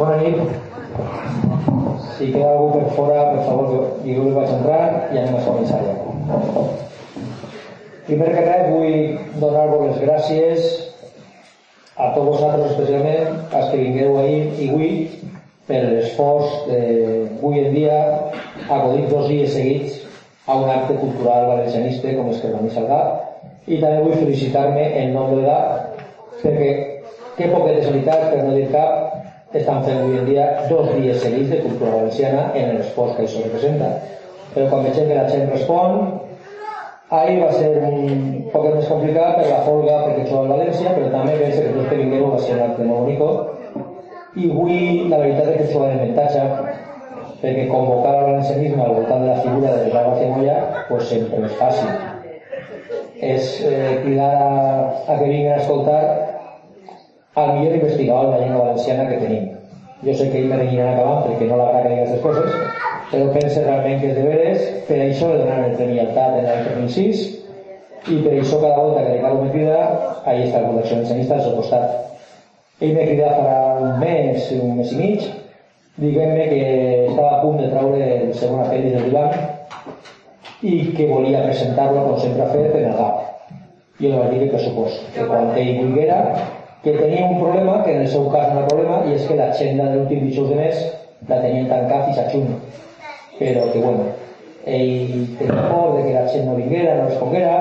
Bona nit. Si queda algú per fora, per favor, digueu que vaig entrar i anem a començar ja. Primer que res, vull donar-vos les gràcies a tots vosaltres, especialment als que vingueu ahir i avui, per l'esforç d'avui en dia acudir dos dies seguits a un acte cultural valencianista com és que el Salgà i també vull felicitar-me en nom de l'edat perquè que poquetes entitats, per no dir cap, estan fent avui en dia dos dies seguits de cultura valenciana en l'esforç que això representa. Però quan veiem que la gent respon, ahir va ser un poc més complicat per la folga perquè això a València, però també penso que tots que vingueu va ser un acte molt bonic. I avui la veritat és que això va en avantatge perquè convocar al valencianisme al voltant de la figura de la García Moya pues sempre és fàcil. És eh, cridar a, a que vinguin a escoltar al millor investigador de la llengua valenciana que tenim. Jo sé que ell m'aniran acabant perquè no l'agrada que digui aquestes coses, però pense realment que és de veres, per això le donaran el Premi Altat en l'any 2006 i per això cada volta que li cal una crida, ahí està la col·lecció valencianista al seu costat. Ell m'ha cridat farà un mes, un mes i mig, diguem-me que estava a punt de traure el segon apèndix del divan i que volia presentar-lo, com sempre ha fet, el GAP. Jo li vaig dir que pressupost, que quan ell volguera que tenia un problema, que en el seu cas era problema, i és que l'agenda de l'últim dijous de mes la tenien tancat fins a juny. Però que, bueno, ell tenia por de que la gent no vinguera, no responguera,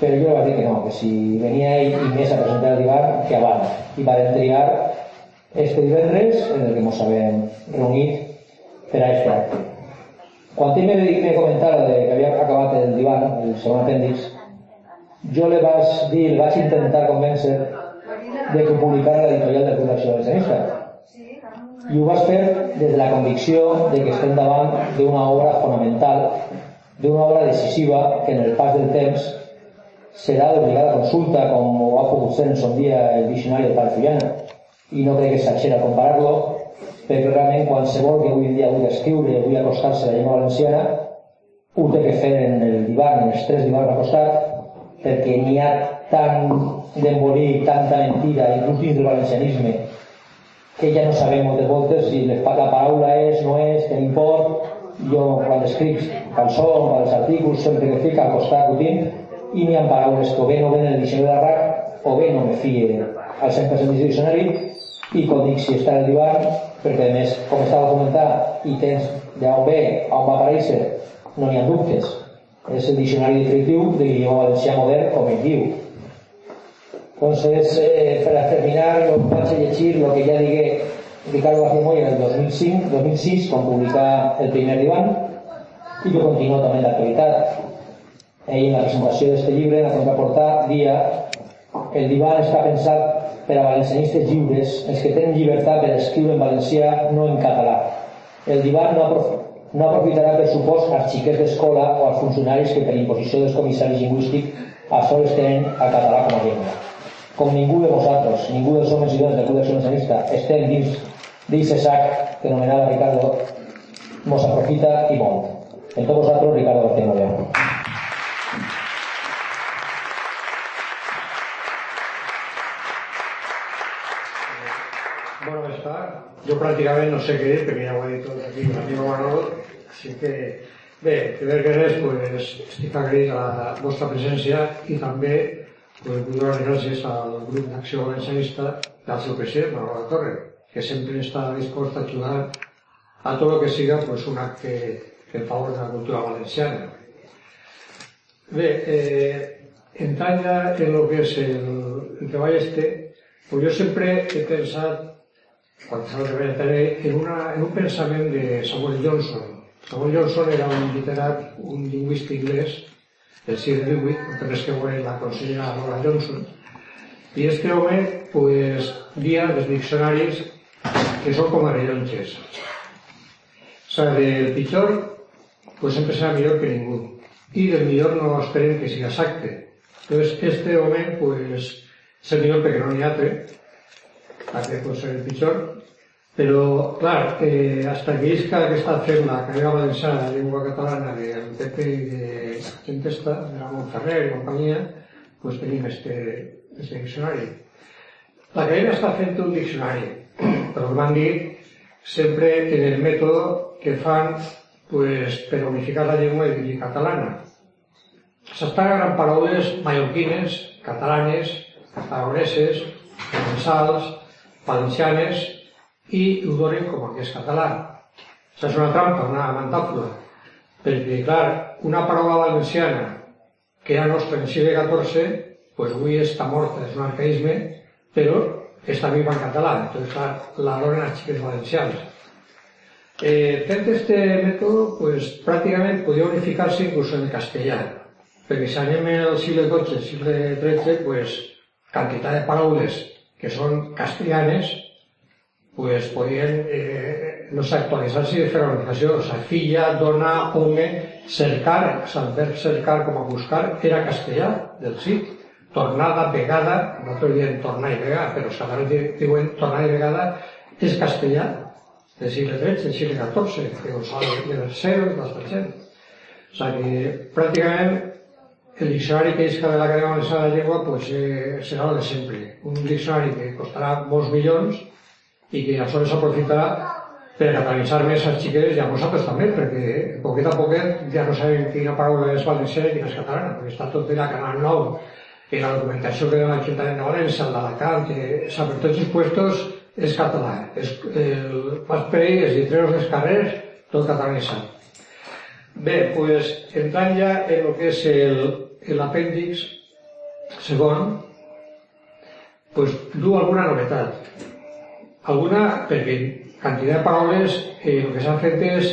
però jo vaig dir que no, que si venia ell i més a presentar el divan, que abans. I va triar este divendres, en el que ens havem reunit per a este acte. Quan ell me comentar de que havia acabat el divan, el segon apèndix, jo le vaig dir, le vaig intentar convèncer de que publicara l'editorial de Fundació Valencianista. I ho vas fer des de la convicció de que estem davant d'una obra fonamental, d'una obra decisiva que en el pas del temps serà d'obligada consulta com ho ha pogut ser en son dia el diccionari de Palfillana i no crec que s'exagera comparar-lo perquè realment qualsevol que avui en dia vulgui escriure i vulgui acostar-se a la llengua valenciana ho té que fer en el divan, en els tres divans acostat perquè n'hi ha tant d'embolir, tanta mentira, inclús dins del valencianisme, que ja no sabem moltes voltes si la paraula és, no és, que import. Jo, quan escric cançons, els artículos, sempre que fica al costat acudint, i n'hi ha paraules que o bé no ven el diccionari de RAC o bé no me fie al 100% del diccionari i com dic, si està el divan, perquè a més, com estava comentant, i tens d'on ve, on va aparèixer, no n'hi ha dubtes. És el diccionari definitiu de l'idioma valencià modern, com ell diu entonces, eh, para terminar, lo vaig a llegir lo que ja digué Ricardo García Moya en el 2005, 2006, quan publicà el primer divan, i que continua també l'actualitat. Ell, en la presentació d'aquest llibre, en la contraportar, dia el divan està pensat per a valencianistes lliures, els que tenen llibertat per escriure en valencià, no en català. El divan no, aprof no aprofitarà per supost als xiquets d'escola o als funcionaris que per imposició dels comissaris lingüístics a sols tenen el català com a llengua com ningú de vosaltres, ningú dels homes i dones del Club Nacionalista estem dins d'aquest sac que anomenava Ricardo, mos aprofita i molt. En tots vosaltres, Ricardo García Moreno. Bueno, està. Jo pràcticament no sé què dir, perquè ja ho he dit tot aquí amb l'amigo Manolo, així que bé, primer que res, pues, estic agraït a la vostra presència i també pues vull donar gràcies al grup d'Acció Valencianista i al seu president, Manolo Torre, que sempre està dispost a ajudar a tot el que siga pues, un acte en favor de la cultura valenciana. Bé, eh, entrant ja en el que és el, el treball este, pues jo sempre he pensat, quan estava treballant en, una, en un pensament de Samuel Johnson. Samuel Johnson era un literat, un lingüista inglès, del segle XVIII, no res que veure la consellera Laura Johnson, i este home pues, dia dels diccionaris que són com a rellonges. O sigui, del pitjor pues, sempre serà millor que ningú i del millor no esperem que sigui exacte. Entonces, este home pues, és el millor perquè no n'hi ha altre, perquè pot ser el pitjor, però, clar, eh, hasta que isca està fent la carrera valenciana de llengua catalana del PP i de la gent esta, de la Montferrer i companyia, pues tenim este, este diccionari. La cadena està fent un diccionari però m'han dit, sempre en el mètode que fan pues, per unificar la llengua i catalana. S'estan agafant paraules mallorquines, catalanes, aragoneses, provenzals, valencianes i ho donen com que és català. Això és una trampa, una mantàfula, perquè, clar, una paraula valenciana que era nostra en el segle XIV, pues avui està morta, és un arcaïsme, però està viva en català, entonces clar, la donen als xiques valencians. Eh, fent este mètode, pues, pràcticament podia unificar-se inclús en el castellà, perquè si anem al segle XII, segle XIII, pues, quantitat de paraules que són castellanes, pues podien eh, no sé, actualitzar-se i fer organització. O sigui, filla, dona, home, cercar, verb cercar com a buscar era castellà del sí. Tornada, vegada, nosaltres diem tornar i vegada, però els diuen tornar i vegada, és castellà del segle XIII, del segle XIV, que Gonzalo de Bercero i tota gent. O sigui pràcticament el diccionari que és de l'Acadèmia Valenciana de la Llengua pues, eh, serà el de sempre. Un diccionari que costarà molts milions i que aleshores s'aprofitarà per catalanitzar més als xiquets i a nosaltres també, perquè poquet a poquet ja no sabem quina paraula és valenciana i quina és catalana, perquè està tot en la Canal 9, que la documentació que dona l'Ajuntament de València, el d'Alacant, que o per tots els puestos és català. És, el pas per ell, els lletreros dels carrers, tot catalanitzat. Bé, pues, entrant ja en el que és l'apèndix segon, pues, du alguna novetat. Alguna, perquè quantitat de paraules eh, el que s'ha fet és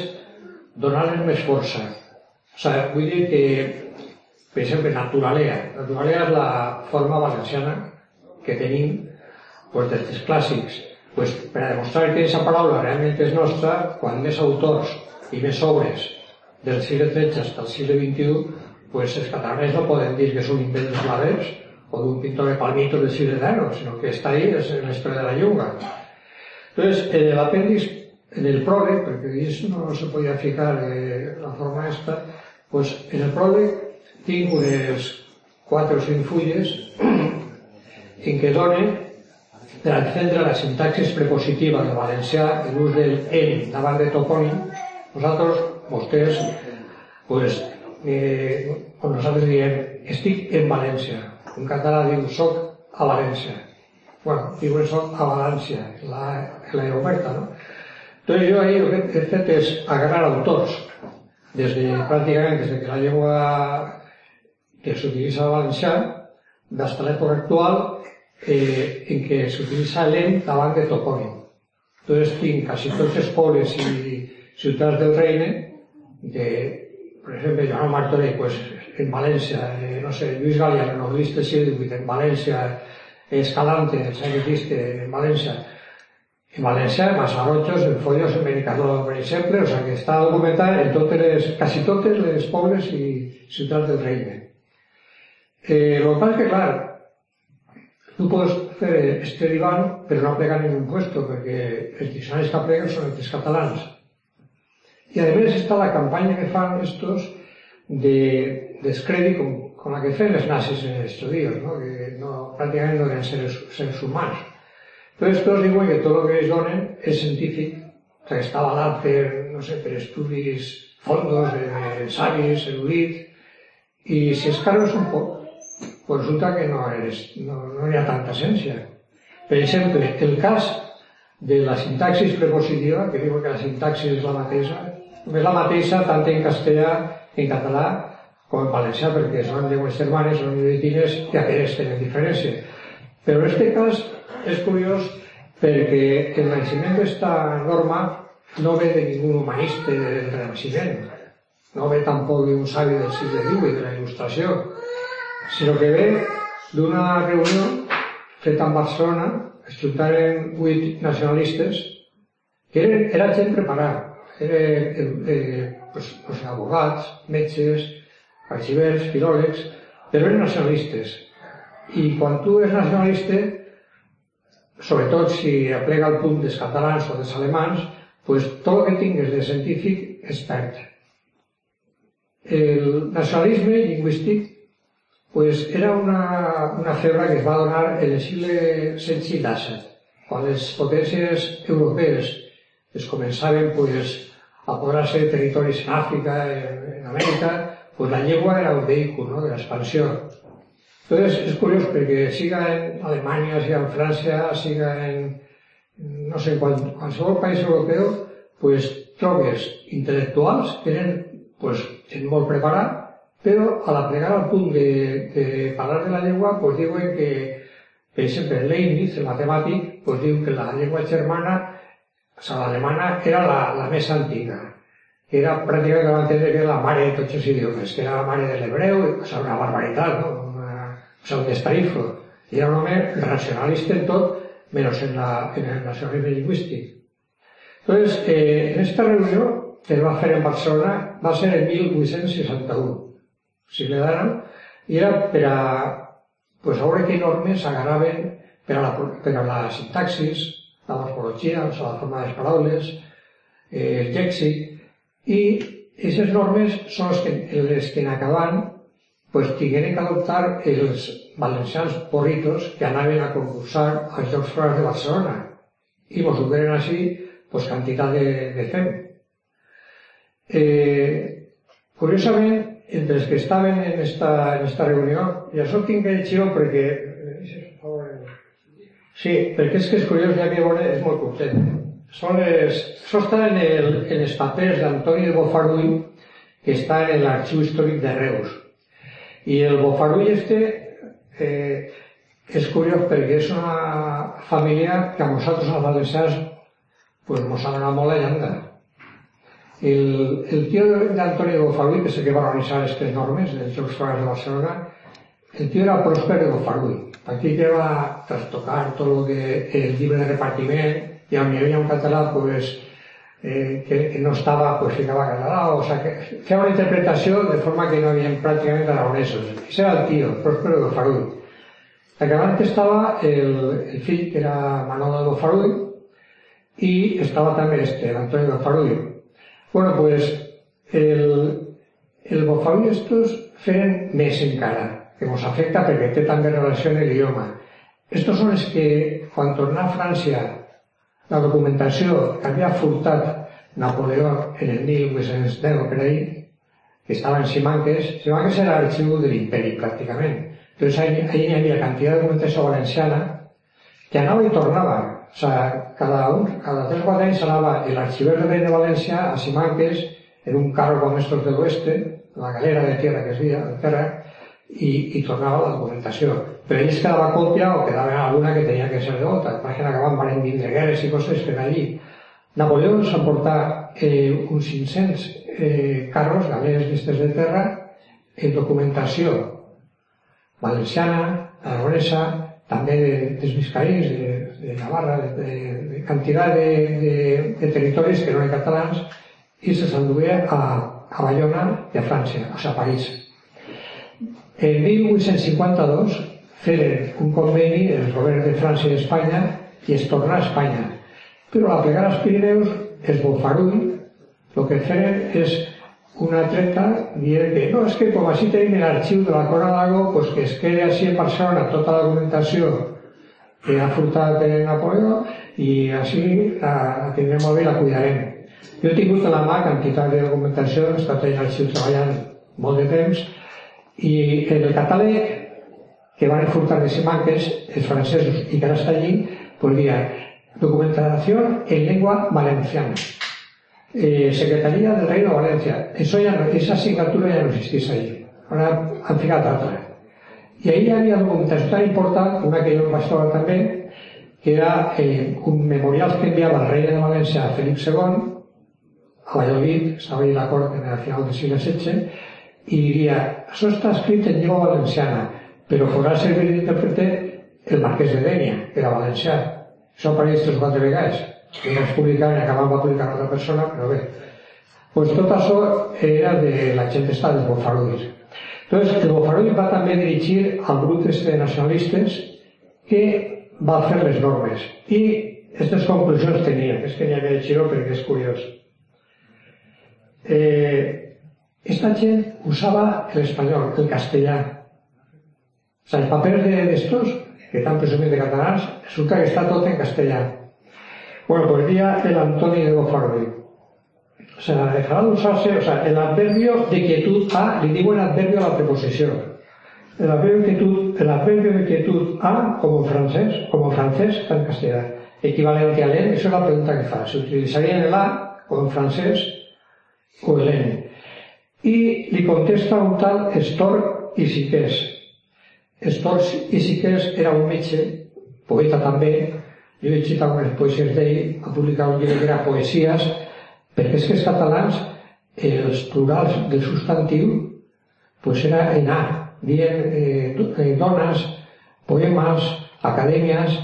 donar-les més força. O sigui, vull dir que, per exemple, naturalea. Naturalea és la forma valenciana que tenim pues, dels clàssics. Pues, per a demostrar que aquesta paraula realment és nostra, quan més autors i més obres del segle XIII fins al segle XXI, pues, els catalans no poden dir que és un invent dels o d'un pintor de palmitos del segle XIX, sinó que està ahí, és en la història de la llengua. Entonces, en el apéndice, en el prole, porque eso no se podía fijar eh, la forma esta, pues en el prole tinc unes quatre o cinc fulles en què donen per entendre la sintaxis prepositiva del valencià l'ús del en davant de topònim. Nosaltres, vostès pues, eh, nosaltres diem estic en València en català diu soc a València bueno, digo eso a Valencia, la, la aeropuerta, ¿no? Entonces yo ahí lo que he fet és agarrar autors, desde, prácticamente desde que la llengua que s'utilitza a valencià, hasta l'època actual, eh, en què s'utilitza l'en davant de topònim. Entonces tinc quasi tots els pobles i ciutats del reine, de, per exemple, Joan Martorell, pues, en València, eh, no sé, Lluís el novelista del segle en València, Escalante, el existe en Valencia. En Valencia, Masarrochos, en Follos, en Benicador, per exemple, o sea que està documentat en totes quasi totes les pobles i ciutats del regne. Eh, el que passa és que, clar, tu pots fer este divan, però no plegar ningú puesto, perquè els diccionaris que pleguen són els catalans. I a més està la campanya que fan estos de descrèdit com con la que fem els nazis en estos días, ¿no? que no, prácticamente no eran seres, seres humanos. Entonces todos diuen que tot el que ells donen és científic, o sigui, està avalat per, no sé, per estudis fondos de savis, erudits, i si es carres un poc, pues resulta que no, eres, no, no hi ha tanta essència. Per exemple, el cas de la sintaxis prepositiva, que diu que la sintaxis és la mateixa, és la mateixa tant en castellà, en català, com en valencià, perquè són llengües germanes, són idiotines i aquestes tenen diferència. Però en aquest cas és curiós perquè el naixement d'esta norma no ve de ningú humanista del Renaixement, no ve tampoc d'un savi del segle i de la Il·lustració, sinó que ve d'una reunió feta en Barcelona, es juntaren vuit nacionalistes, que eren, era gent preparada, eren eh, eh, pues, pues, abogats, metges, arxivers, filòlegs, però eren nacionalistes. I quan tu eres nacionalista, sobretot si aplega el punt dels catalans o dels alemans, pues tot el que tingues de científic es perd. El nacionalisme lingüístic pues, era una, una febre que es va donar en el segle XVI i XVII. quan les potències europees es començaven pues, a apoderar-se de territoris en Àfrica, en, en Amèrica, pues la llengua era un vehículo ¿no? de l'expansió. Entonces es curiós perquè siga en Alemanya, siga en França, siga en, no sé, qual, qualsevol país europeu, pues trobes intel·lectuals que eren pues, gent molt preparat, però a la al punt de, de parlar de la llengua, pues diuen que, per exemple, Leibniz, el matemàtic, pues diu que la llengua germana, o sigui, l'alemana, era la, la més antiga. Era pràcticament que entendre que era la mare de tots els idiomes, que era la mare de l'hebreu, o sigui, una barbaritat, no? o sea, un destarifo. Era un home racionalista en tot, menos en, la, en el nacionalisme lingüístic. Entonces, eh, en esta reunió que es va fer en Barcelona va ser en 1861, si le daran, i era per a, pues, veure què normes agarraven per a la, per a la sintaxis, la morfologia, o sigui, la forma de les paraules, eh, el lèxic, i aquestes normes són les que, les que en acabant pues tingueren que adoptar els valencians porritos que anaven a concursar als Jocs Florals de Barcelona i mos dugueren així pues, quantitat de, de fem. Eh, curiosament, entre els que estaven en esta, en esta reunió, i això tinc que dir perquè... Sí, perquè és que és curiós, ja que és molt content. Això està en, el, en els papers d'Antoni de Bofarull, que està en l'arxiu històric de Reus i el Bofarull este eh, és curiós perquè és una família que a nosaltres, els valencians, pues, ha donat molt la llanda. El, el tio d'Antoni Bofarull, que és el que va organitzar aquestes normes dels Jocs Florals de Barcelona, el tio era Prosper de Bofarull. Aquí que va trastocar tot el que el llibre de repartiment, e ao mellor un catalán pues, eh, que non estaba, pois ficaba catalán, o sea, que, que era unha interpretación de forma que non había prácticamente aragonesos. Ese era el tío, Próspero do Farúi. Acabante estaba el, el fill, que era Manolo do Farúi, y estaba tamén este, Antonio do Farúi. Bueno, pues, el, el Bofarúi estos feren mes en cara, que nos afecta porque té tan relació en el idioma. Estos son els que, quan tornar a França, la documentació que havia furtat Napoleó en el 1810 per ahí, que estava en Simanques, Simanques era l'arxiu de l'imperi pràcticament. Entonces ahí, ahí hi havia quantitat de documentació valenciana que anava i tornava. O sea, cada, un, cada tres o quatre anys anava l'arxiver de de València a Simanques en un carro com estos de l'oeste, la galera de tierra que es de terra, i, i tornava la documentació. Però ells quedava còpia o quedava alguna que tenia que ser de volta. Per que van vindre guerres i coses per allí. Napoleó s'emportà eh, uns 500 eh, carros, galeres llistes de terra, en documentació valenciana, aragonesa, també de, dels viscaïns, de, de Navarra, de, de, de quantitat de, de, de territoris que no eren catalans, i se s'enduia a, a Bayona i a França, o sigui, a París. En 1852 feren un conveni el govern de França i d'Espanya i es torna a Espanya. Però a plegar als Pirineus, es Bofarull, el que feren és una treta dient que no, és que com així tenim l'arxiu de la Cora d'Ago, pues que es quede així en Barcelona tota la documentació que ha furtat de Napoleó i així la, la tindrem molt bé i la cuidarem. Jo he tingut a la mà quantitat de documentació, he estat en l'arxiu treballant molt de temps i el catàleg que van furtar de Simanques, els francesos, i que ara està allí, dia, documentació en lengua valenciana. Eh, Secretaria del Reino de Valencia. Eso ya no, esa asignatura ya no existís allí. Ahora han ficat altra. I ahí havia documentació tan important, una que vaig trobar també, que era eh, un memorial que enviava el rei de València a Felip II, a Valladolid, estava allà l'acord en el final del segle XVI, i diria, això està escrit en llengua valenciana, però podrà servir d'interpreter el marquès de Dènia, que era valencià. Això apareix tres o quatre vegades. Que no es publicava i acabava va publicar una persona, però bé. Pues tot això era de la gent està dels Bofarulls. Entonces, el Bofarull va també dirigir al grup de nacionalistes que va fer les normes. I aquestes conclusions tenia, és que n'hi havia de xiro perquè és curiós. Eh, esta gent usava l'espanyol, el castellà, o sea, el papel de, estos que tan presumit de resulta que està tot en castellà. Bueno, pues día el Antoni de Gofardi. O sea, dejará de usarse, o sea, el adverbio de quietud a, le digo el adverbio a la preposición. El adverbio de quietud, el adverbio de quietud a, como francés, como francés, está en castellano. Equivalente al en, eso es la pregunta que fa. Se utilizaría el a, como en francés, o el n. Y le contesta un tal Estor Isiqués. Estor Isiqués era un metge, poeta també, jo he llegit algunes poesies d'ell, ha publicat un llibre que era Poesies, perquè és que els catalans, els plurals del substantiu, pues era en A, dient eh, eh, dones, poemes, acadèmies,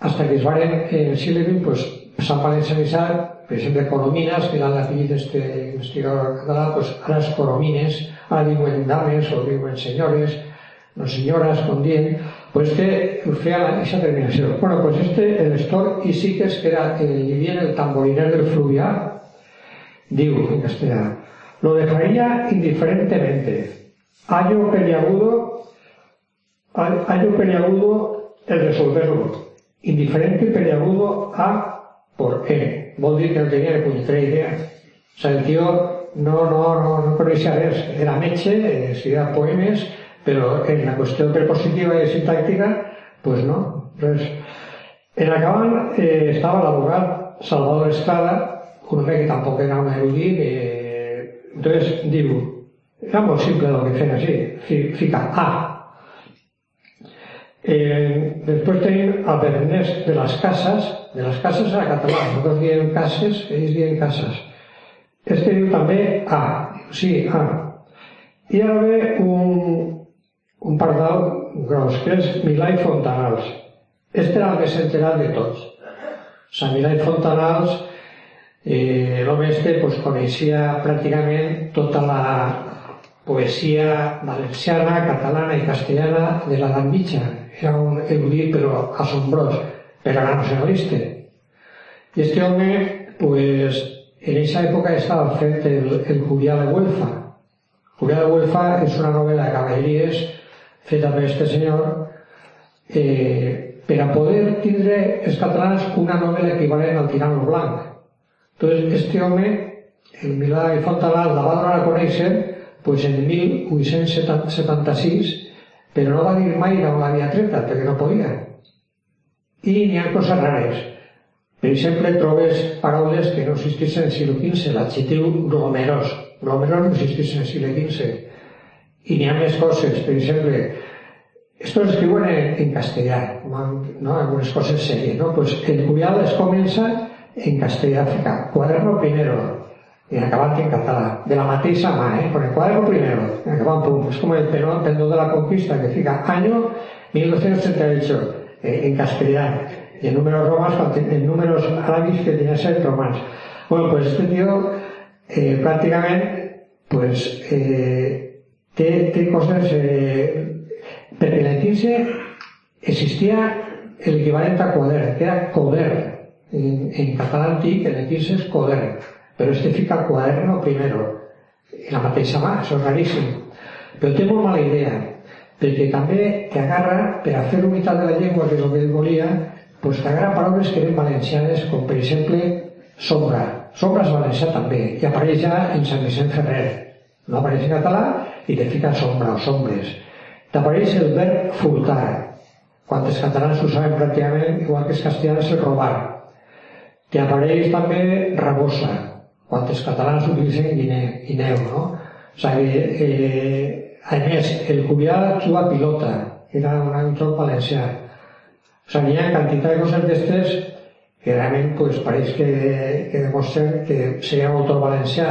hasta que es varen en el segle XX pues, s'han valencianitzat, per exemple, Coromines, que era la filla d'este investigador català, pues, ara és Coromines, ara diuen dames o diuen senyores, no senyores, com dient, pues que feia aquesta terminació. Bueno, pues este, el Estor Isiques, que era, eh, hi havia el tamboriner del fluvià, diu en castellano, lo dejaría indiferentemente. Hallo peliagudo, hallo peliagudo el resolverlo. Indiferente peliagudo a por E. Vol dir que no tenia ni punyetera idea. O sea, el tío no, no, no, no coneixia res. Era metge, escrivia poemes, però en la qüestió prepositiva i sintàctica, pues no, res. En acabant eh, estava l'abogat Salvador Estrada, un hombre que tampoco era un erudit, eh, entonces digo, era muy simple lo que feien así, fica A. Eh, después tenim a Bernés de las Casas, de las Casas era català, nosaltres diem cases, ells diem casas. Este diu també A, sí, A. I ara ve un, un pardal gros, que és Milà i Fontanals. Este era el més enterat de tots. Sigui, Milà i Fontanals eh, l'home este pues, coneixia pràcticament tota la poesia valenciana, catalana i castellana de l'edat mitja. Era un erudit però assombrós, però era nacionalista. I este home, pues, en aquesta època estava fent el, el Julià de Huelfa. Julià de Huelfa és una novel·la de cavalleries feta per este senyor eh, per a poder tindre els catalans una novel·la equivalent al Tirano Blanc entonces, este home, el Milà i Fontanal, la va donar a conèixer pues, en 1876, però no va dir mai d'on l'havia treta, perquè no podia. I n'hi ha coses rares. Per exemple, trobes paraules que no existeixen en el segle XV, l'adjectiu glomerós. Glomerós no existeix en el segle XV. I n'hi ha més coses, per exemple, esto lo escribo en, en castellà, ¿no? algunes coses serias, ¿no? Pues el Curial es comença en castellà cuaderno primero, y acabante en català, de la mateixa mà, eh? con el cuaderno primero, y acabant punt. És com el penó de la conquista, que fica año 1238, eh, en castellà, y en números romanos, en números árabes que tenía ser romans. Bueno, pues este tío, eh, prácticamente, pues, eh, té, té coses... Eh, perquè en el 15 existia el equivalent a quadern, que era coder, en, en català antic, en el 15 és quadern, però este fica quaderno primero, en la mateixa mà, això és raríssim. Però té molt mala idea, perquè també que agarra, per a fer unitat de la llengua, que és el que ell volia, pues que agarra paraules que eren valencianes, com per exemple sombra. Sombra és valencià també, i apareix ja en Sant Vicent Ferrer. No apareix en català i te fica sombra o sombres. T'apareix el verb furtar, quan els catalans ho saben pràcticament, igual que els castellans el robar que apareix també rabosa, quan els catalans utilitzen guineu, no? O sigui, eh, a més, el Cubià juga pilota, era un entorn valencià. O sigui, hi ha quantitat de coses d'estes que realment pues, pareix que, que demostren que seria un autor valencià,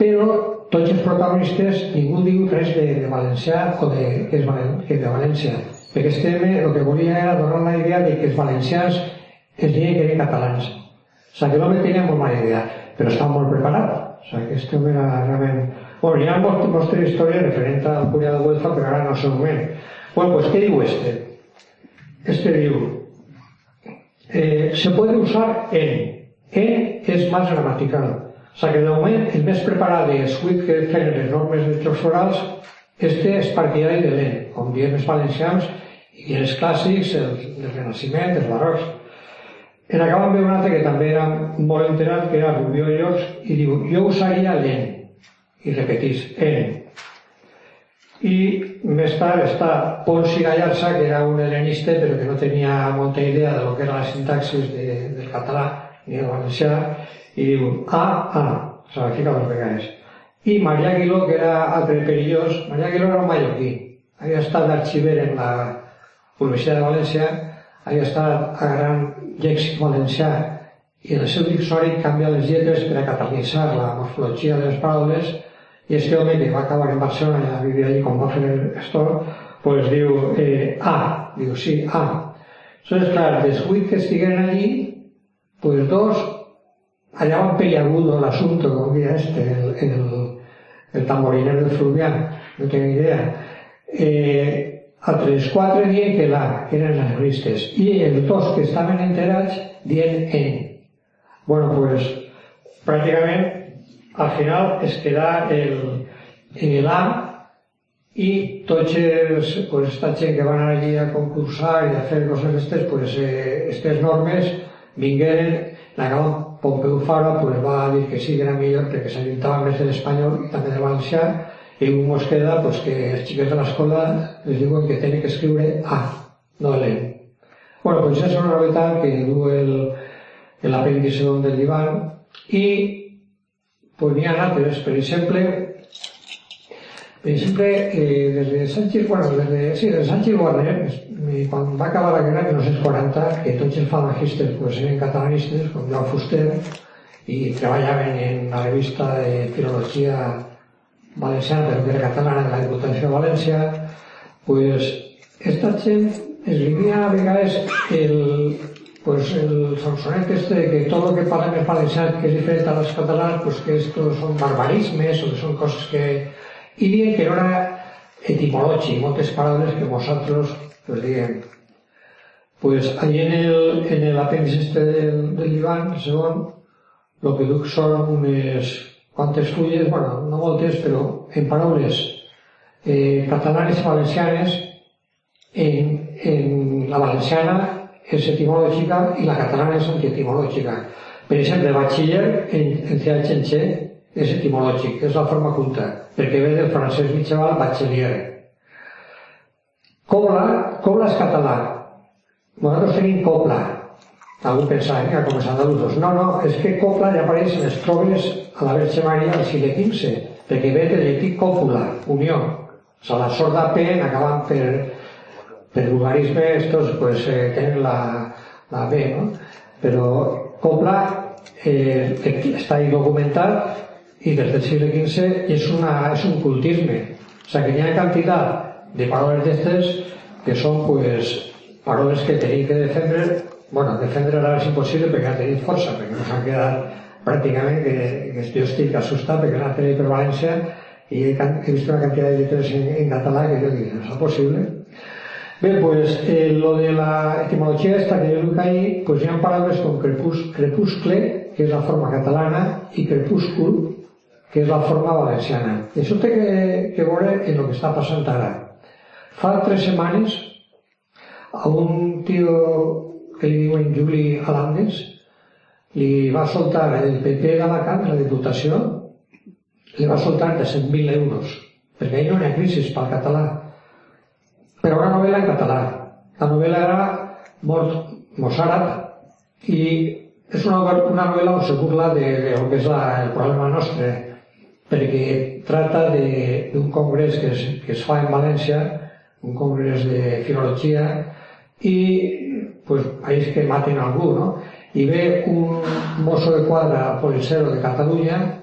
però tots els protagonistes ningú diu res de, de valencià o de, que és que de València, perquè este el que volia era donar la idea de que els valencians es deien que eren catalans. O sigui l'home tenia molt mala idea, però estava molt preparat. O sigui home era realment... Bueno, hi ha molta, molta història referent al Curià de Huelfa, però ara no és el moment. Bueno, pues, què diu este? Este diu, eh, se puede usar en. En és más gramatical. O sigui que de moment el més preparat de Swift que feien les normes de jocs orals, este és partidari de l'en, com diem els valencians, i els clàssics, el, el Renaixement, els barrocs. En acaba amb un altre que també era molt enterat, que era Rubió Llocs, i diu, jo usaria l'en, i repetís, en. I més tard està Pons i Gallarza, que era un helenista, però que no tenia molta idea de lo que era la sintaxis de, del català ni del valencià, i diu, a, a, se la fica dos vegades. I Maria Aguiló, que era altre perillós, Maria Aguiló era un mallorquí, havia estat d'arxiver en la Universitat de València, havia estat lèxic valencià i en el seu diccionari canvia les lletres per a catalanitzar la morfologia de les paraules i este home que va acabar en Barcelona, ja vivia allí com va fer esto, pues diu eh, A, diu sí, A. Entonces, clar, dels vuit que estiguen allí, pues dos allà van peliagudo el asunto, com dia este, el, el, el tamborinero de Fluvià, no tengo idea. Eh, altres quatre dient que la, eren anarquistes, i els dos que estaven enterats dient en. Bueno, pues, pràcticament, al final es queda el, el A i tots els, pues, esta gent que van anar allí a concursar i a fer coses d'aquestes, pues, eh, aquestes normes vingueren, la gran Pompeu Fara pues, va dir que sí que era millor perquè s'ajuntava més de l'espanyol i també de valencià i un mos queda pues, que els xiquets de l'escola els diuen que tenen que escriure A, no l'E. Bueno, pues és una novetat que du el, l'apèndice del divan i pues, n'hi ha altres, per exemple, per exemple, eh, des de Sánchez, bueno, des de, sí, de Sánchez Warner, eh, quan va acabar la guerra de 1940, que tots els falangistes pues, eren catalanistes, com Joan Fuster, i treballaven en la revista de filologia valenciana, però que era catalana de la Diputació de València, pues, esta gent es vivia a vegades el, pues, el sonsonet este de que tot el que parlem els valencians que és diferent a les catalans, pues, que esto són barbarismes o que són coses que... I dient que no era etimològic, moltes paraules que vosaltres pues, diguem. Pues allí en el, en el apèndix este del, del Ivan, segon, lo que duc són unes quantes fulles, bueno, no moltes, però en paraules eh, catalanes i valencianes, en, en la valenciana és etimològica i la catalana és antietimològica. Per exemple, batxiller en, en CHNC és etimològic, és la forma culta, perquè ve del francès mitjaval batxiller. Cobla, cobla és català. Nosaltres tenim cobla, algú pensava que com els andalusos. No, no, és que copla ja apareix en les trobes a la Verge Maria al segle XV, perquè ve del llatí còpula, unió. O sigui, la sorda P acabant per, per vulgarisme, estos pues, eh, tenen la, la B, no? Però copla eh, està ahí documentat i des del segle XV és, una, és un cultisme. O sigui, que hi ha quantitat de paraules d'estes que són pues, paraules que tenim que defendre bueno, defendre ara és impossible perquè ha tenit força, perquè no s'han quedat pràcticament que, que jo estic assustat perquè l'ha tenit per València i he, he vist una quantitat de lletres en, en català que jo dic, no és possible. Bé, pues, eh, lo de la etimologia esta que jo dic ahí, pues hi ha paraules com crepus, crepuscle, que és la forma catalana, i crepúscul, que és la forma valenciana. I això té que, que veure en el que està passant ara. Fa tres setmanes, a un tio que li diuen Juli Alandes, li va soltar el PP d'Alacant, la Diputació, li va soltar de 100.000 euros, perquè ahir no hi ha crisi pel català. Però una novel·la en català. La novel·la era Mort Mossàrat i és una, una novel·la on se burla de, de que és la, el problema nostre, perquè trata d'un congrés que es, que es fa en València, un congrés de filologia, i pues aí es que maten algún, ¿no? Y ve un mozo de cuadra policero de Cataluña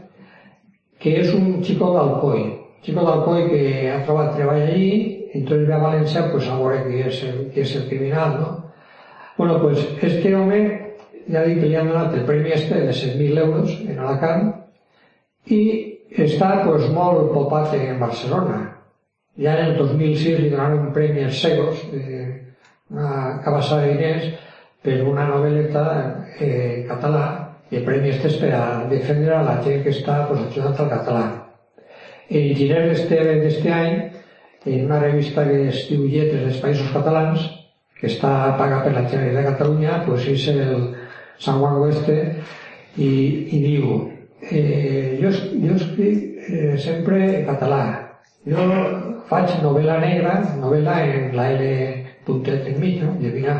que es un chico de Alcoy, chico de Alcoy que ha trabajado, trabaja allí, entonces ve a Valencia, pues ahora que es el, que es el criminal, ¿no? Bueno, pues este hombre, ya digo que ya han donat el premi este de 6.000 euros en Alacant, i està pues, molt popat en Barcelona. Ja en el 2006 li donaron un premi als Segos, eh, una cabassada de diners per una novel·leta eh, català i el premi este és per a defendre la gent que està ajudant al català. El gener d'este any en una revista que es diu Lletres dels Països Catalans, que està paga per la Generalitat de Catalunya, pues és el Sant Juan Oeste, i, i diu, eh, jo, jo escric eh, sempre en català. Jo faig novel·la negra, novel·la en la L puntet no? de mirar.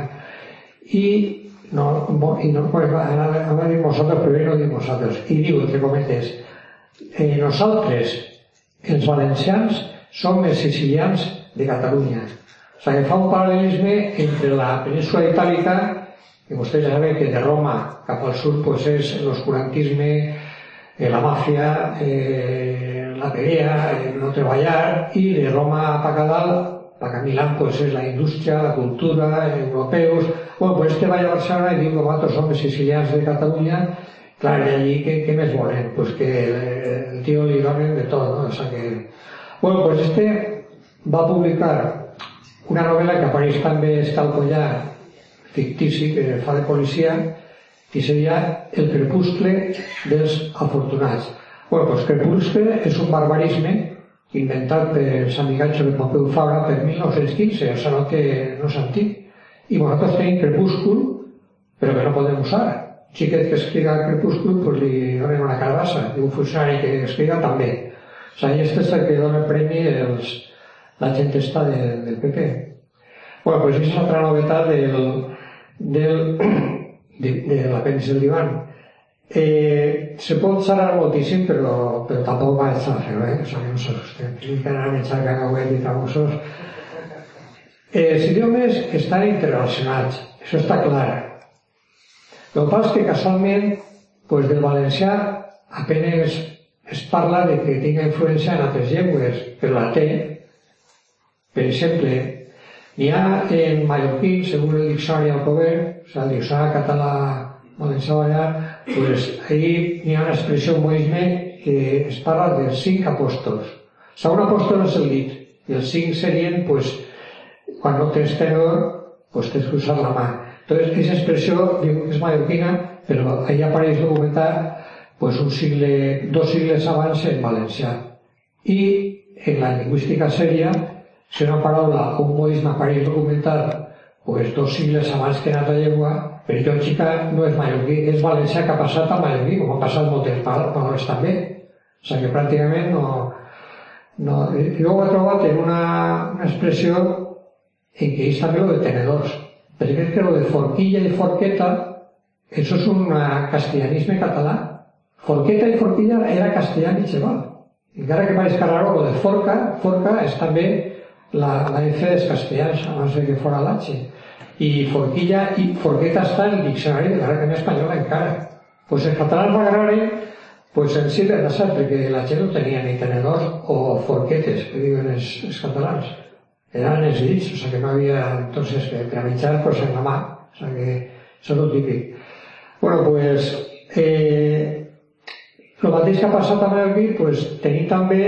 I no, i no, pues, dic nosaltres, però no dic nosaltres. I diu, entre cometes, eh, nosaltres, els valencians, som els sicilians de Catalunya. O sigui, fa un paral·lelisme entre la península itàlica, que vostès ja saben que de Roma cap al sud pues, és l'oscurantisme, eh, la màfia, eh, la pelea, el no treballar, i de Roma a a dalt, a Milán pues, és la indústria, la cultura, els europeus... Bueno, pues este va a Barcelona i que nosaltres som els sicilians de Catalunya, clar, i allí què, què més volen? Pues que el tio li donen de tot, no? O sea que... Bueno, pues este va publicar una novel·la que apareix també Escalcollà, fictici, que fa de policia, que seria El crepuscle dels afortunats. Bueno, doncs crepuscle és un barbarisme inventat per Amigatxo de Pompeu Fabra per 1915, o no, té, no és antic. I nosaltres tenim crepúscul, però que no podem usar. Un xiquet que escriga crepúscul, pues li donen una carbassa, i un funcionari que escriga també. O sigui, este és el que dona premi els, la gent està de, del PP. Bueno, pues és altra novetat del, del, de, de l'apèndix del divan. Eh, se pot xerrar moltíssim, però, però tampoc va estar a fer-ho, eh? O sigui, no s'assusten. Ni que anar a menjar cacauet i tramussos. Eh, els idiomes estan interrelacionats, això està clar. El que passa que casualment pues, del valencià apenes es parla de que tinga influència en altres llengües, però la té, per exemple, n'hi ha en mallorquí, segons el diccionari Alcover, o sigui, el diccionari català valencià ballar, pues, ahí n'hi ha una expressió en modisme que es parla dels cinc apòstols. O un apòstol és el dit, i els cinc serien, pues, quan no tens tenor, pues tens que usar la mà. Entonces, aquesta expressió diu que és mallorquina, però allà apareix documentat pues, un sigle, dos sigles abans en valencià. I en la lingüística sèria si una paraula o un modisme apareix documentat pues, dos sigles abans que en altra llengua, però lògica no és mallorquí, és valencià que ha passat a mallorquí, com ha passat moltes paraules també. O sigui que pràcticament no... no jo ho he trobat en una, una expressió en què és també lo de tenedors. Perquè és que lo de forquilla i forqueta, això és un castellanisme català. Forqueta i forquilla era castellà mitjaval. Encara que parezca raro, lo de forca, forca és també la, la F és castellans abans de que fora l'H. I forquilla i forqueta està en diccionari de la Reina Espanyola encara. Pues el català va agarrar pues en sí cert, perquè la gent no tenia ni tenedors o forquetes, que diuen els, els catalans. Eren els dits, o sigui que no havia, entonces, que menjar, pues en la mà. O sigui que això és el típic. Bueno, pues, eh, el mateix que ha passat amb el vi, pues, tenim també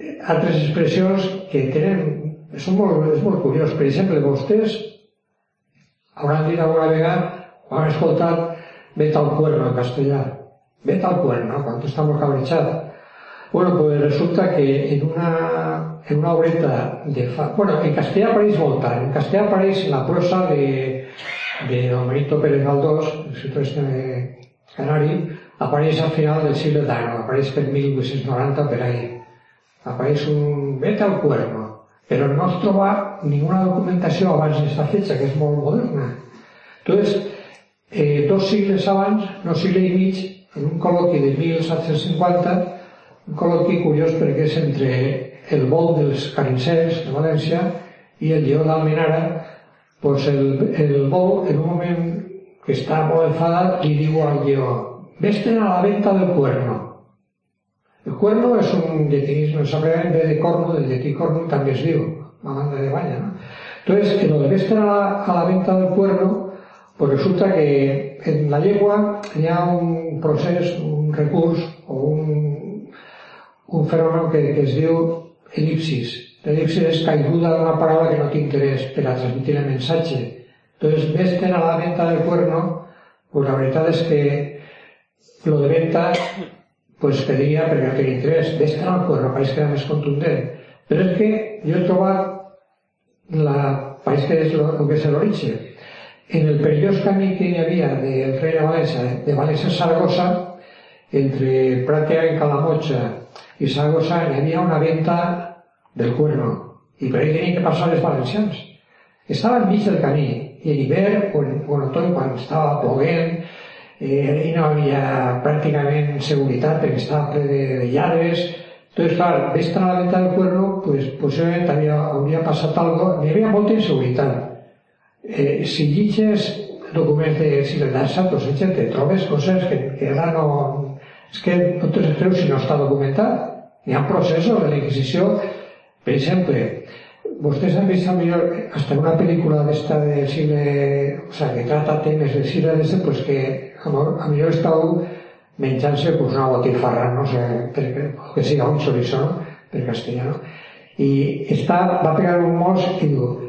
altres expressions que tenen... Són molt, és molt curiós. Per exemple, vostès hauran dit alguna vegada, quan han escoltat vete al cuerno en castellà. Vete al cuerno, quan està molt cabrejat. Bueno, pues resulta que en una, en una obreta de fa... Bueno, en castellà apareix molt tard. En castellà apareix la prosa de, de Don Benito Pérez Galdós, el escritor este de Canari, apareix al final del segle d'Ano, apareix per 1890 per ahí apareix un vete al cuerno, però no es troba ninguna documentació abans d'aquesta fetge, que és molt moderna. Entonces, eh, dos sigles abans, no sigle i mig, en un col·loqui de 1750, un col·loqui curiós perquè és entre el vol dels carincers de València i el lleó d'Almenara, doncs el, el vol, en un moment que està molt enfadat, li diu al lleó, vés a la venta del cuerno. El cuerno és un lletinisme, en vez de corno, del lletí corno també es diu, la banda de banya, ¿no? Entonces, en lo de estar a a la venta del cuerno, pues resulta que en la llengua hi un procés, un recurs o un, un fenomen que, que es diu elipsis. L'elipsis és caiguda d'una paraula que no té interès per a transmitir el missatge. Entonces, vester a la venta del cuerno, pues la veritat és que lo de venta pues pediria perquè no tenia interès. Ves que al cuerno pareix que era més contundent. Però és que jo he trobat la país que és el que és l'origen. En el perillós camí que hi havia del rei de València, de València a Saragossa, entre pràcticament Calamocha i Saragossa hi havia una venta del cuerno i per ahí tenien que passar els valencians. Estava enmig del camí i en hivern o en, o en quan estava ploguent eh, i no havia pràcticament seguretat perquè estava ple de, de lladres entonces clar, vés a la venta del cuerno pues posiblement havia, hauria passat algo hi havia molta inseguretat eh, si llitges documents de seguretat pues, te trobes coses que, que ara no és que no te les creus si no està documentat hi ha processos de la Inquisició per exemple vostès han vist millor hasta una película de esta del siglo, o sea, que trata temes del siglo de este, pues que a, a millor estàu menjant-se pues, una botifarra, no sé, perquè, o que siga un chorizo, no? per castellano. Y está, va a pegar un mos y digo,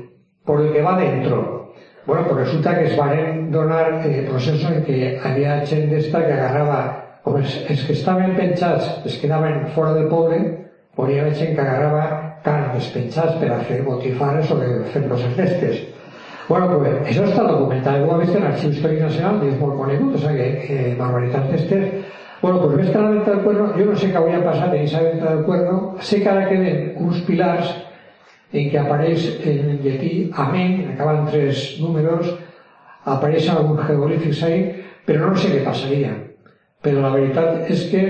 por el que va dentro. Bueno, pues resulta que es van donar eh, procesos en que havia gent d'esta que agarrava, com els, els que estaven penjats es quedaven fora del poble, però hi havia gent que agarrava carn despenjats per a fer botifares o fer coses d'estes. Bueno, pues això està documentat, ho ha vist en l'Arxiu Històric Nacional i és molt conegut, o sigui que eh, barbaritats d'estes. Bueno, pues ves que la venta del cuerno, jo no sé què hauria passat en aquesta venta del cuerno, sé que ara queden uns pilars en què apareix en llatí amén, acaben tres números, apareixen alguns jeroglífics ahí, però no sé què passaria. Però la veritat és que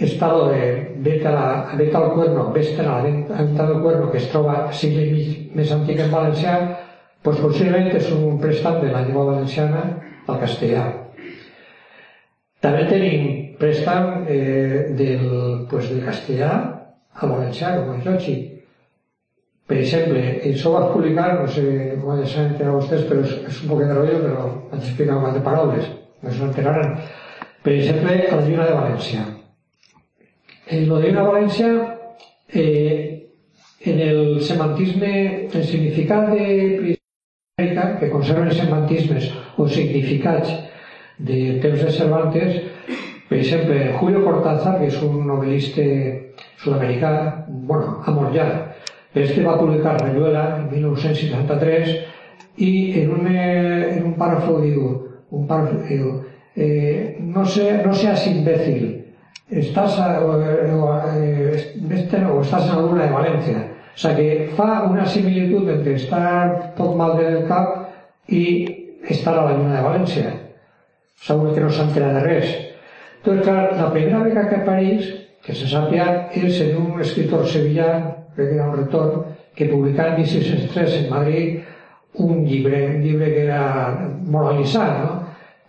estado de vete, la, vete al cuerno, vete a la venta del cuerno que es troba sigle i més antic en valencià, doncs possiblement és un prestat de la llengua valenciana al castellà. També tenim prestat eh, del, pues, del castellà al valencià, com és lògic. Per exemple, això ho vaig publicar, no sé, ho vaig enterar vostès, però és, és un poc de rotllo, però vaig explicar un de paraules, no s'enteraran. Per exemple, a la de València en lo de una Valencia, eh, en el semantisme, el significat de Amèrica, que conserven semantismes o significats de temps de Cervantes, per exemple, Julio Cortázar, que és un novel·lista sud-americà, bueno, amorjà, este va publicar Rayuela en 1963 i en un, en un párrafo diu, un párrafo diu, eh, no, sé, no seas imbécil, estàs a, o, eh, o estàs en alguna de València. O sigui que fa una similitud entre estar poc mal del cap i estar a la lluna de València. Segur que no s'entera de res. Doncs clar, la primera vegada que apareix, que se sàpia, és en un escritor sevillà, crec que era un retorn, que publicava en 1603 en Madrid un llibre, un llibre que era moralitzat, no?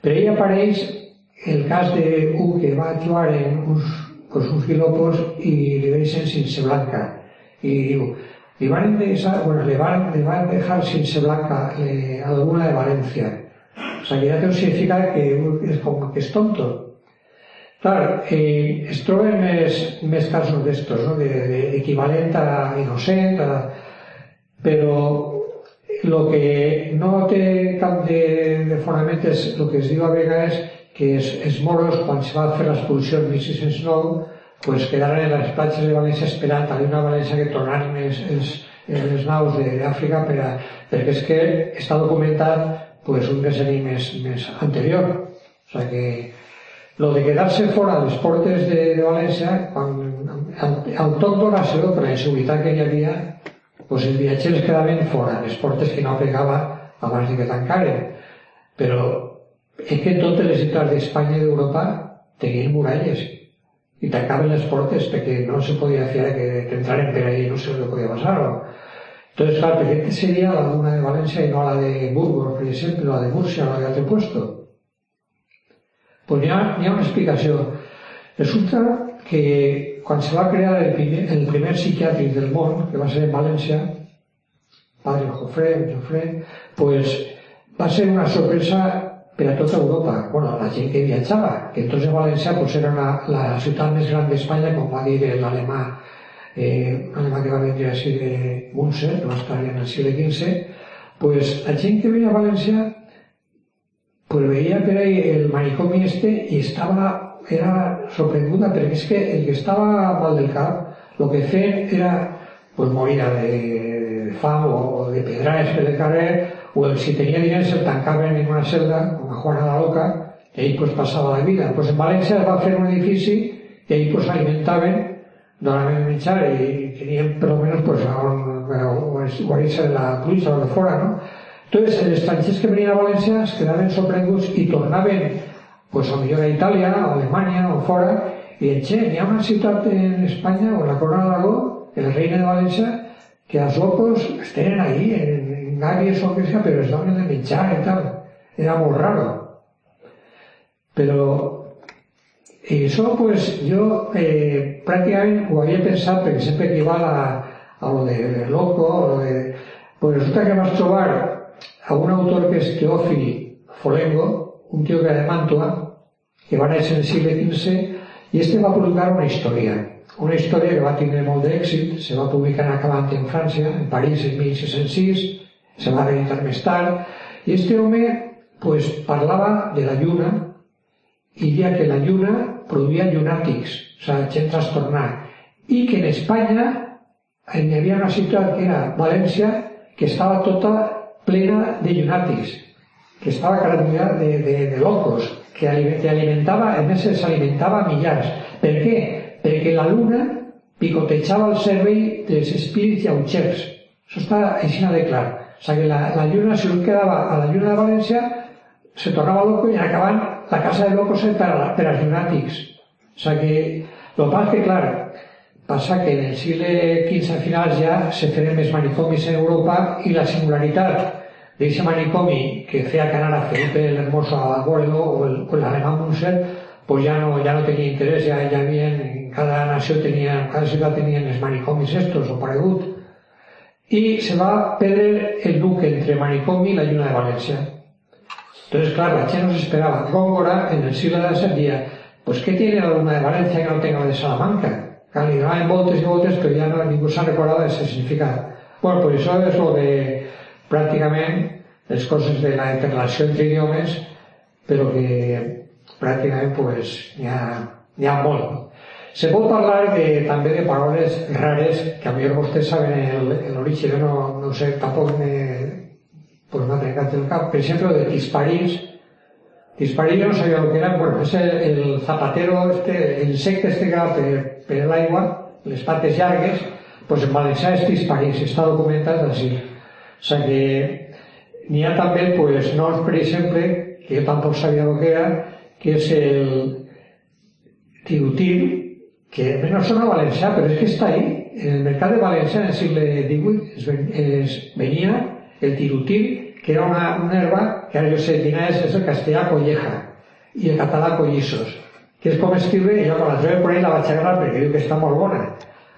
Però ell apareix el cas de un que va actuar en uns, uns filopos i li deixen sense blanca. I diu, li van deixar, bueno, le van, le van dejar sense blanca eh, alguna de València. O sigui, ja té un significat que és com que és tonto. Clar, eh, es troben més, més casos d'estos, no? de, de, equivalent a innocent, a, però el que no té cap de, de fonament és el que es diu a vegades que els, els moros, quan se va fer l'expulsió en 1609, pues, quedaren en les platges de València esperant a una València que tornaran els, els, les naus d'Àfrica per a, perquè és que està documentat pues, un decenni més, més anterior. O sigui que lo de quedar-se fora de les portes de, de València, quan, al, al toc d'oració, per la inseguretat que hi havia, pues, els viatgers quedaven fora, les portes que no pegava abans de que tancaren. Però és que totes les ciutats d'Espanya i d'Europa tenien muralles i tancaven les portes perquè no se podia fiar que, que entraren per ahí no sé què podia passar. ¿no? Entonces, claro, ¿qué sería la luna de Valencia y no la de Burgos, por ejemplo, la de Murcia, la de altre puesto? Pues n'hi ha, ha una explicació. Resulta que quan se va crear el primer, el primer psiquiàtric del món, que va ser en València, padre Jofre, Jofre, pues va ser una sorpresa per a tota Europa. Bueno, la gent que viatjava, que entonces València pues, era una, la ciutat més gran d'Espanya, com va dir l'alemà, eh, alemà que va vindre així de Munster, que va estar en el segle XV, pues, la gent que veia a València pues, veia per ahí el manicomi este i estava, era sorprenguda perquè és que el que estava mal del cap, el que feien era pues moria de, fam o, de pedrades per el carrer, el, si tenia diners el tancaven en una celda, com a Juana la Loca, i ahí pues, passava la vida. Pues en València es va fer un edifici i ahí pues, alimentaven, donaven menjar i tenien per almenys pues, on, o guarir-se de la pluja o de fora, no? Entonces, els estrangers que venien a València es quedaven sorprenguts i tornaven pues, a millor a Itàlia, a Alemanya o fora, i en che, hi ha una ciutat en Espanya, o la Corona d'Aragó, el Reina de València, que els locos es tenen ahí, en, en gàbies o que sea, però es donen de menjar i tal. Era molt raro. I això, pues, jo eh, pràcticament ho havia pensat, perquè sempre que iba a, a lo de loco, a lo de... Pues resulta que vas trobar a un autor que és Teòfil Folengo, un tío que era de Mantua, que va néixer en el segle XV, i este va publicar una història, una història que va tindre molt d'èxit, se va publicar acabant en França, en París en 1606, se va reeditar més tard, i este home pues, parlava de la lluna i dia que la lluna produïa llunàtics, o sigui, gent trastornada, i que en Espanya hi havia una ciutat que era València, que estava tota plena de llunàtics, que estava carregada de, de, de locos, que alimentava, a més a millars. Per què? Perquè la luna picotejava el cervell dels espírits lleugers. Això està així de clar. O sigui, la, la lluna, si un quedava a la lluna de València, se tornava loco i acabaven la casa de locos per, a, per als llunàtics. O el que passa que, clar, passa que en el segle XV a finals ja se feien més manicomis en Europa i la singularitat d'aquest manicomi que feia que anara Felipe el Hermoso a Bordeaux o el, o l'alemán Munser, pues ja no, ja no tenia interès, ja, ja havien, cada nació tenia, cada ciutat tenien els manicomis estos o paregut. I se va perdre el duque entre manicomi i la lluna de València. Entonces, claro, la gent no esperaba. Góngora, en el siglo XVII, decía, pues ¿qué tiene la luna de Valencia que no tenga la de Salamanca? Claro, y daban voltes y voltes, pero ya no, ningú s'ha recordat de ese significado. Bueno, pues això és lo de pràcticament les coses de la interrelació entre idiomes, però que pràcticament pues, n'hi ha, ha molt. Se pot parlar de, també de paraules rares que a millor vostès saben l'origen, no, no sé, tampoc me, pues m'ha trencat el cap. Per exemple, de tisparins. Tisparins no sabia el que era, bueno, és el, el zapatero, este, el insecte este que va per, per l'aigua, les pates llargues, pues en valencià és tisparins, està documentat així. O sigui que n'hi ha també pues, noms, per exemple, que jo tampoc sabia el que era, que és el tirutil, que no sona valencià, però és que està ahí. En el mercat de València, en el segle XVIII, es, ven, es venia el tirutil, que era una, una herba que ara jo sé quina és, és el castellà colleja, i el català collissos, que és com escriure, i jo quan la trobo per ahí la vaig agarrar perquè diu que està molt bona.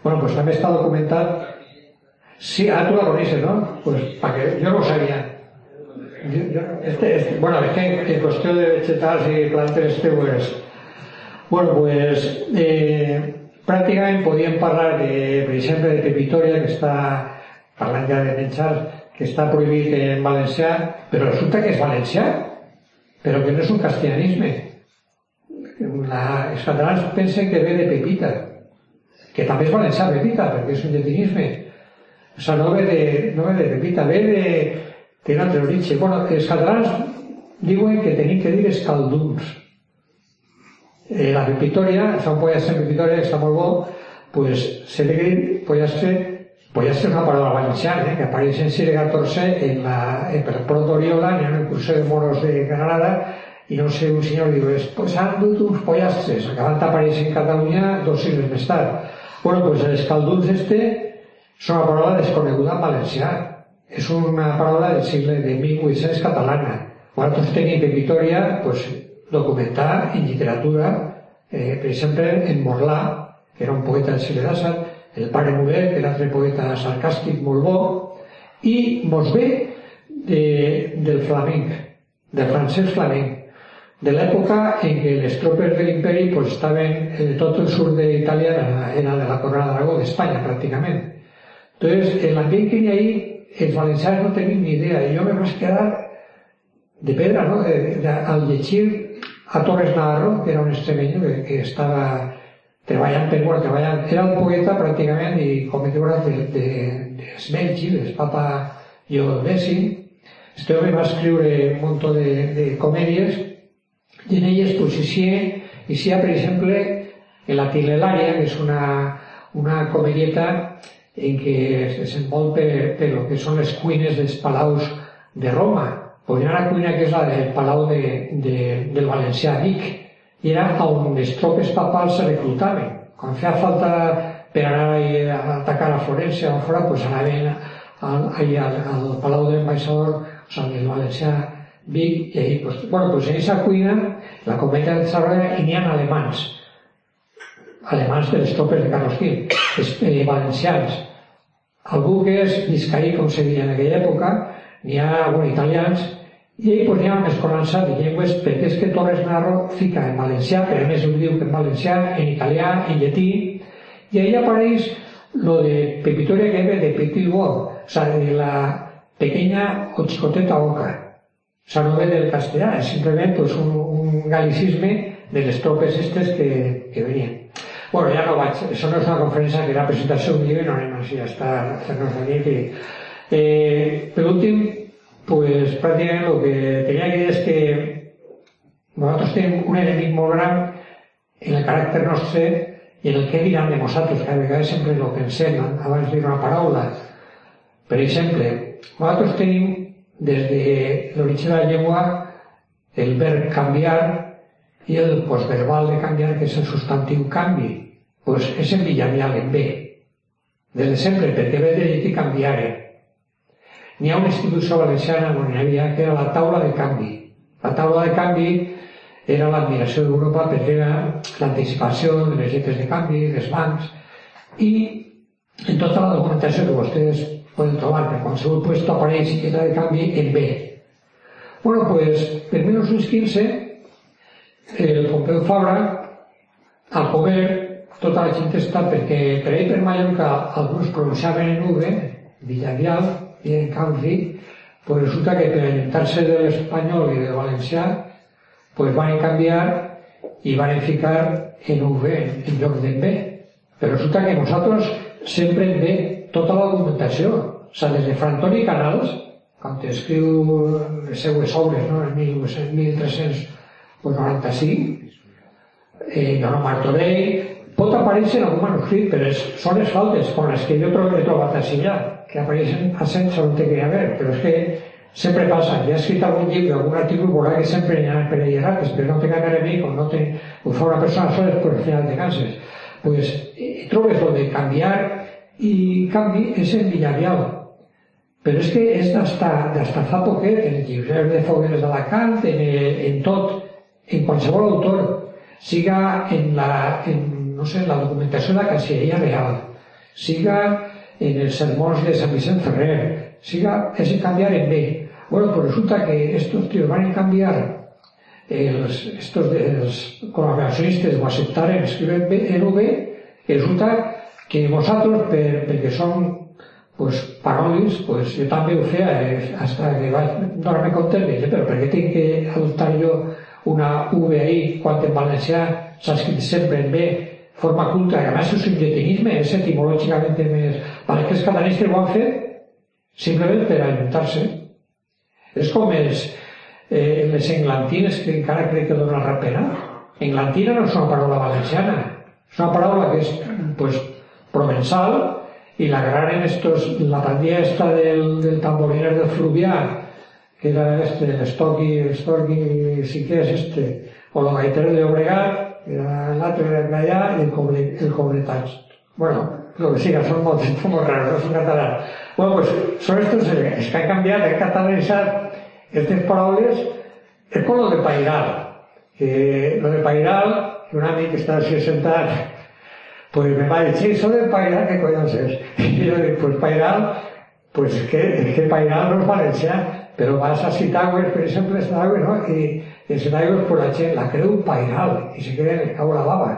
Bueno, pues també està documentat Sí, ah, tú la conoces, ¿no? Pues para que yo no sabía. Yo, yo, este, este, bueno, es que en cuestión de vegetales y plantes este, pues, bueno, pues eh, pràcticament podíem parlar de, per exemple, de Pepitoria, que està parlant ja de menjar, que està prohibit en valencià, però resulta que és valencià, però que no és un castellanisme. La, els catalans pensen que ve de Pepita, que també és valencià Pepita, perquè és un llatinisme o sea, no ve de, no ve de Pepita, ve de, de un altre origen. Bueno, els catalans diuen que tenim que dir escalduns. Eh, la un pollastre en pepitòria que està molt bo, pues se ve que dir pollastre, pollastre és una paraula valenciana, eh, que apareix en Sire 14 en la, en, per Prot d'Oriola, en el curso de moros de Granada, i no sé, un senyor diu, pues han dut uns pollastres, acabant d'aparèixer en Catalunya dos sigles més tard. Bueno, pues els escalduns este és una paraula desconeguda en valencià. És una paraula del segle de 1800 catalana. Nosaltres tenim en Vitoria pues, documentar en literatura, eh, per exemple, en Morlà, que era un poeta del segle XVII, el pare Mulet, que era altre poeta sarcàstic molt bo, i mos ve de, del flamenc, del francès flamenc, de l'època en què les tropes de l'imperi pues, estaven, eh, tot el sud d'Itàlia era, de la corona d'Aragó, d'Espanya pràcticament. Entonces, el ambiente que hay ahí, els valencians no tenim ni idea. I jo me vaig quedar de pedra, ¿no? De, de, al llegir a Torres Navarro, que era un extremeño que, que estava treballant per, bueno, treballant, era un poeta pràcticament i com dit de, de, de Smelchi, del papa X, este home va escriure un munt de, de comèdies i en elles pues, hi ha, per exemple, la Tilelaria, que és una, una comedieta en què es desenvolpa per, per lo que són les cuines dels palaus de Roma. Pues hi ha una cuina que és la del palau de, de, del valencià Vic, i era on les tropes papals se reclutaven. Quan feia falta per anar a atacar a Florència o fora, pues anaven al, al, al Palau de l'Ambaixador, o sigui, el valencià Vic, i ahí, pues, bueno, pues en esa cuina, la cometa de desarrolla, i n'hi ha alemans, alemans de les tropes de Carlos Gil, eh, valencians. Algú que és viscaí, com se deia en aquella època, n'hi ha, bueno, italians, i ell pues, n'hi ha una mescolança de llengües perquè és que Torres Narro fica en valencià, però a més ho diu que en valencià, en italià, en llatí, i ahí apareix lo de Pepitoria que ve de Petit Wall, o sea, de la pequeña o xicoteta oca. O sea, no ve del castellà, és simplement pues, un, un galicisme de les tropes estes que, que venien. Bueno, ja no vaig, això no és una conferència que era presentació d'un llibre, no anem així a estar la nit i... Eh, per últim, pues, pràcticament el que tenia que és que nosaltres tenim un enemic molt gran en el caràcter nostre i en el que diran de nosaltres, que a vegades sempre el pensem abans de dir una paraula. Per exemple, nosaltres tenim des de l'origen de la llengua el verb canviar i el postverbal de canviar, que és el substantiu canvi pues és en Villarreal, en B. Des de sempre, perquè ve de lletí canviare. N'hi ha una institució valenciana hi havia que era la taula de canvi. La taula de canvi era l'admiració d'Europa perquè era l'anticipació de les lletres de canvi, dels bancs, i en tota la documentació que vostès poden trobar per qualsevol lloc apareix lletra de canvi en B. Bueno, pues, en 1915, el Pompeu Fabra, al poder, tota la gent està perquè per ahir per Mallorca alguns pronunciaven en V, Villarreal, i en canvi, pues resulta que per alimentar-se de l'espanyol i del valencià, pues van canviar i van ficar en V en lloc d'en B. Però resulta que nosaltres sempre en B tota la documentació, o sigui, des de Frantoni Canals, quan escriu les seues obres, no? en 1395, eh, Joan Martorell, pot aparèixer en algun manuscrit, però és, són les faltes com les que jo he trobat així ja, que apareixen a sense on té que haver, però és que sempre passa, ja he escrit algun llibre, algun article, veurà que sempre hi ha per allà, però no té a mi, com no té, ho fa una persona sola, pues al final te canses. Pues, eh, trobes lo de canviar i canvi és en Villarreal. Però és que és d'hasta fa poquet, en el llibre de Fogueres d'Alacant, en, en tot, en qualsevol autor, siga en, la, en no sé, la documentació de la Cancilleria Real, siga en els sermons de Sant Vicent Ferrer, siga, és canviar en B. Bueno, pues resulta que estos tíos van a canviar els, estos, els col·laboracionistes ho acceptaren escriure en V, i resulta que vosaltres, per, perquè són pues, parolis, pues, jo també ho feia, eh, hasta que vaig donar-me compte, de, però per què tinc que adoptar jo una V ahí quan en valencià s'ha escrit sempre en B forma culta, i a més el subjetivisme és etimològicament més... Vale, que els catalanistes ho han fet simplement per alimentar-se. És com els, eh, les englantines, que encara crec que donen la pena. Englantina no és una paraula valenciana, és una paraula que és pues, provençal i la gran estos, la pandilla esta del, del tamboriner del Fluvià, que era este, l'Estoqui, l'Estoqui, sí que és este, o el gaitero de Obregat, era l'altre era d'allà i el, cobre, el cobretats. Bueno, lo que siga, son molts, son molt raros, no són catalans. Bueno, pues són estos els que han canviat, han catalanitzat aquestes paraules, és com lo de Pairal. Que lo de Pairal, un amic que està així sentat, pues me va dir, sí, eso de Pairal, ¿qué collons és? I jo dic, pues Pairal, pues es que, es que Pairal no és valencià, però vas a Citagües, per exemple, Citagües, no? I Citagües, pues la gent la creu Pairal, i se queda en el cau la baba.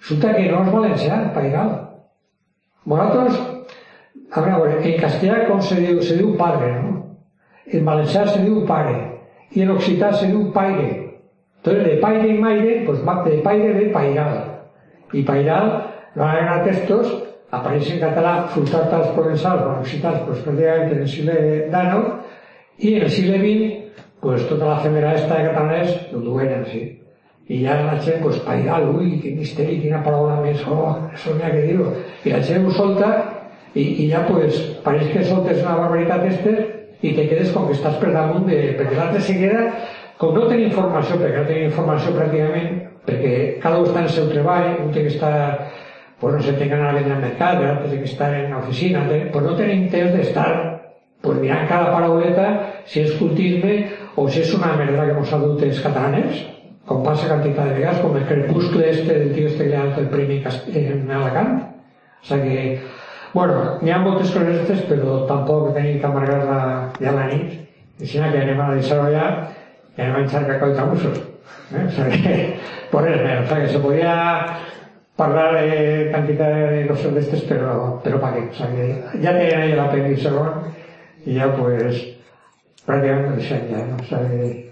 Resulta que no és valencià, Pairal. Vosaltres, a veure, en castellà com se diu? Se diu padre, no? En valencià se diu pare, i en occità se diu paire. Entonces, de paire i maire, pues de paire ve pairal. i Pairal no van agregar textos apareix en català Frutat als Provençals, van occitans, pues, pràcticament en el segle d'Ano, i en el segle XX, pues, tota la femera esta de catalans ho duen així. I ja la gent, pues, pairal, ui, quin misteri, quina paraula més, oh, això n'hi ha que dir-ho. I la gent ho solta i, i ja, pues, pareix que soltes una barbaritat estes i te quedes com que estàs per damunt de... Perquè l'altre se queda, com no tenir informació, perquè no tenir informació pràcticament, perquè cada un està en el seu treball, un té que estar pues no se té que anar a vendre al mercat, té que estar en l'oficina, pues no tenim temps d'estar pues mirant cada parauleta si és cultisme o si és una merda que mos ha dut els catalanes, com passa quantitat de vegades, com el crepuscle este del tio este que li ha el premi en Alacant. O sigui que, bueno, n'hi ha moltes coses aquestes, però tampoc tenim que amargar-la ja la nit, i si no, que anem a deixar-ho ja i anem a echar cacau i tamussos. Eh? O sigui que, por res més, o sigui se podia parlar de quantitat de coses d'estes, però, però pa què? O sigui ja tenen ahí la pel·li segon i ja pues pràcticament ho deixem ja, no? O sigui,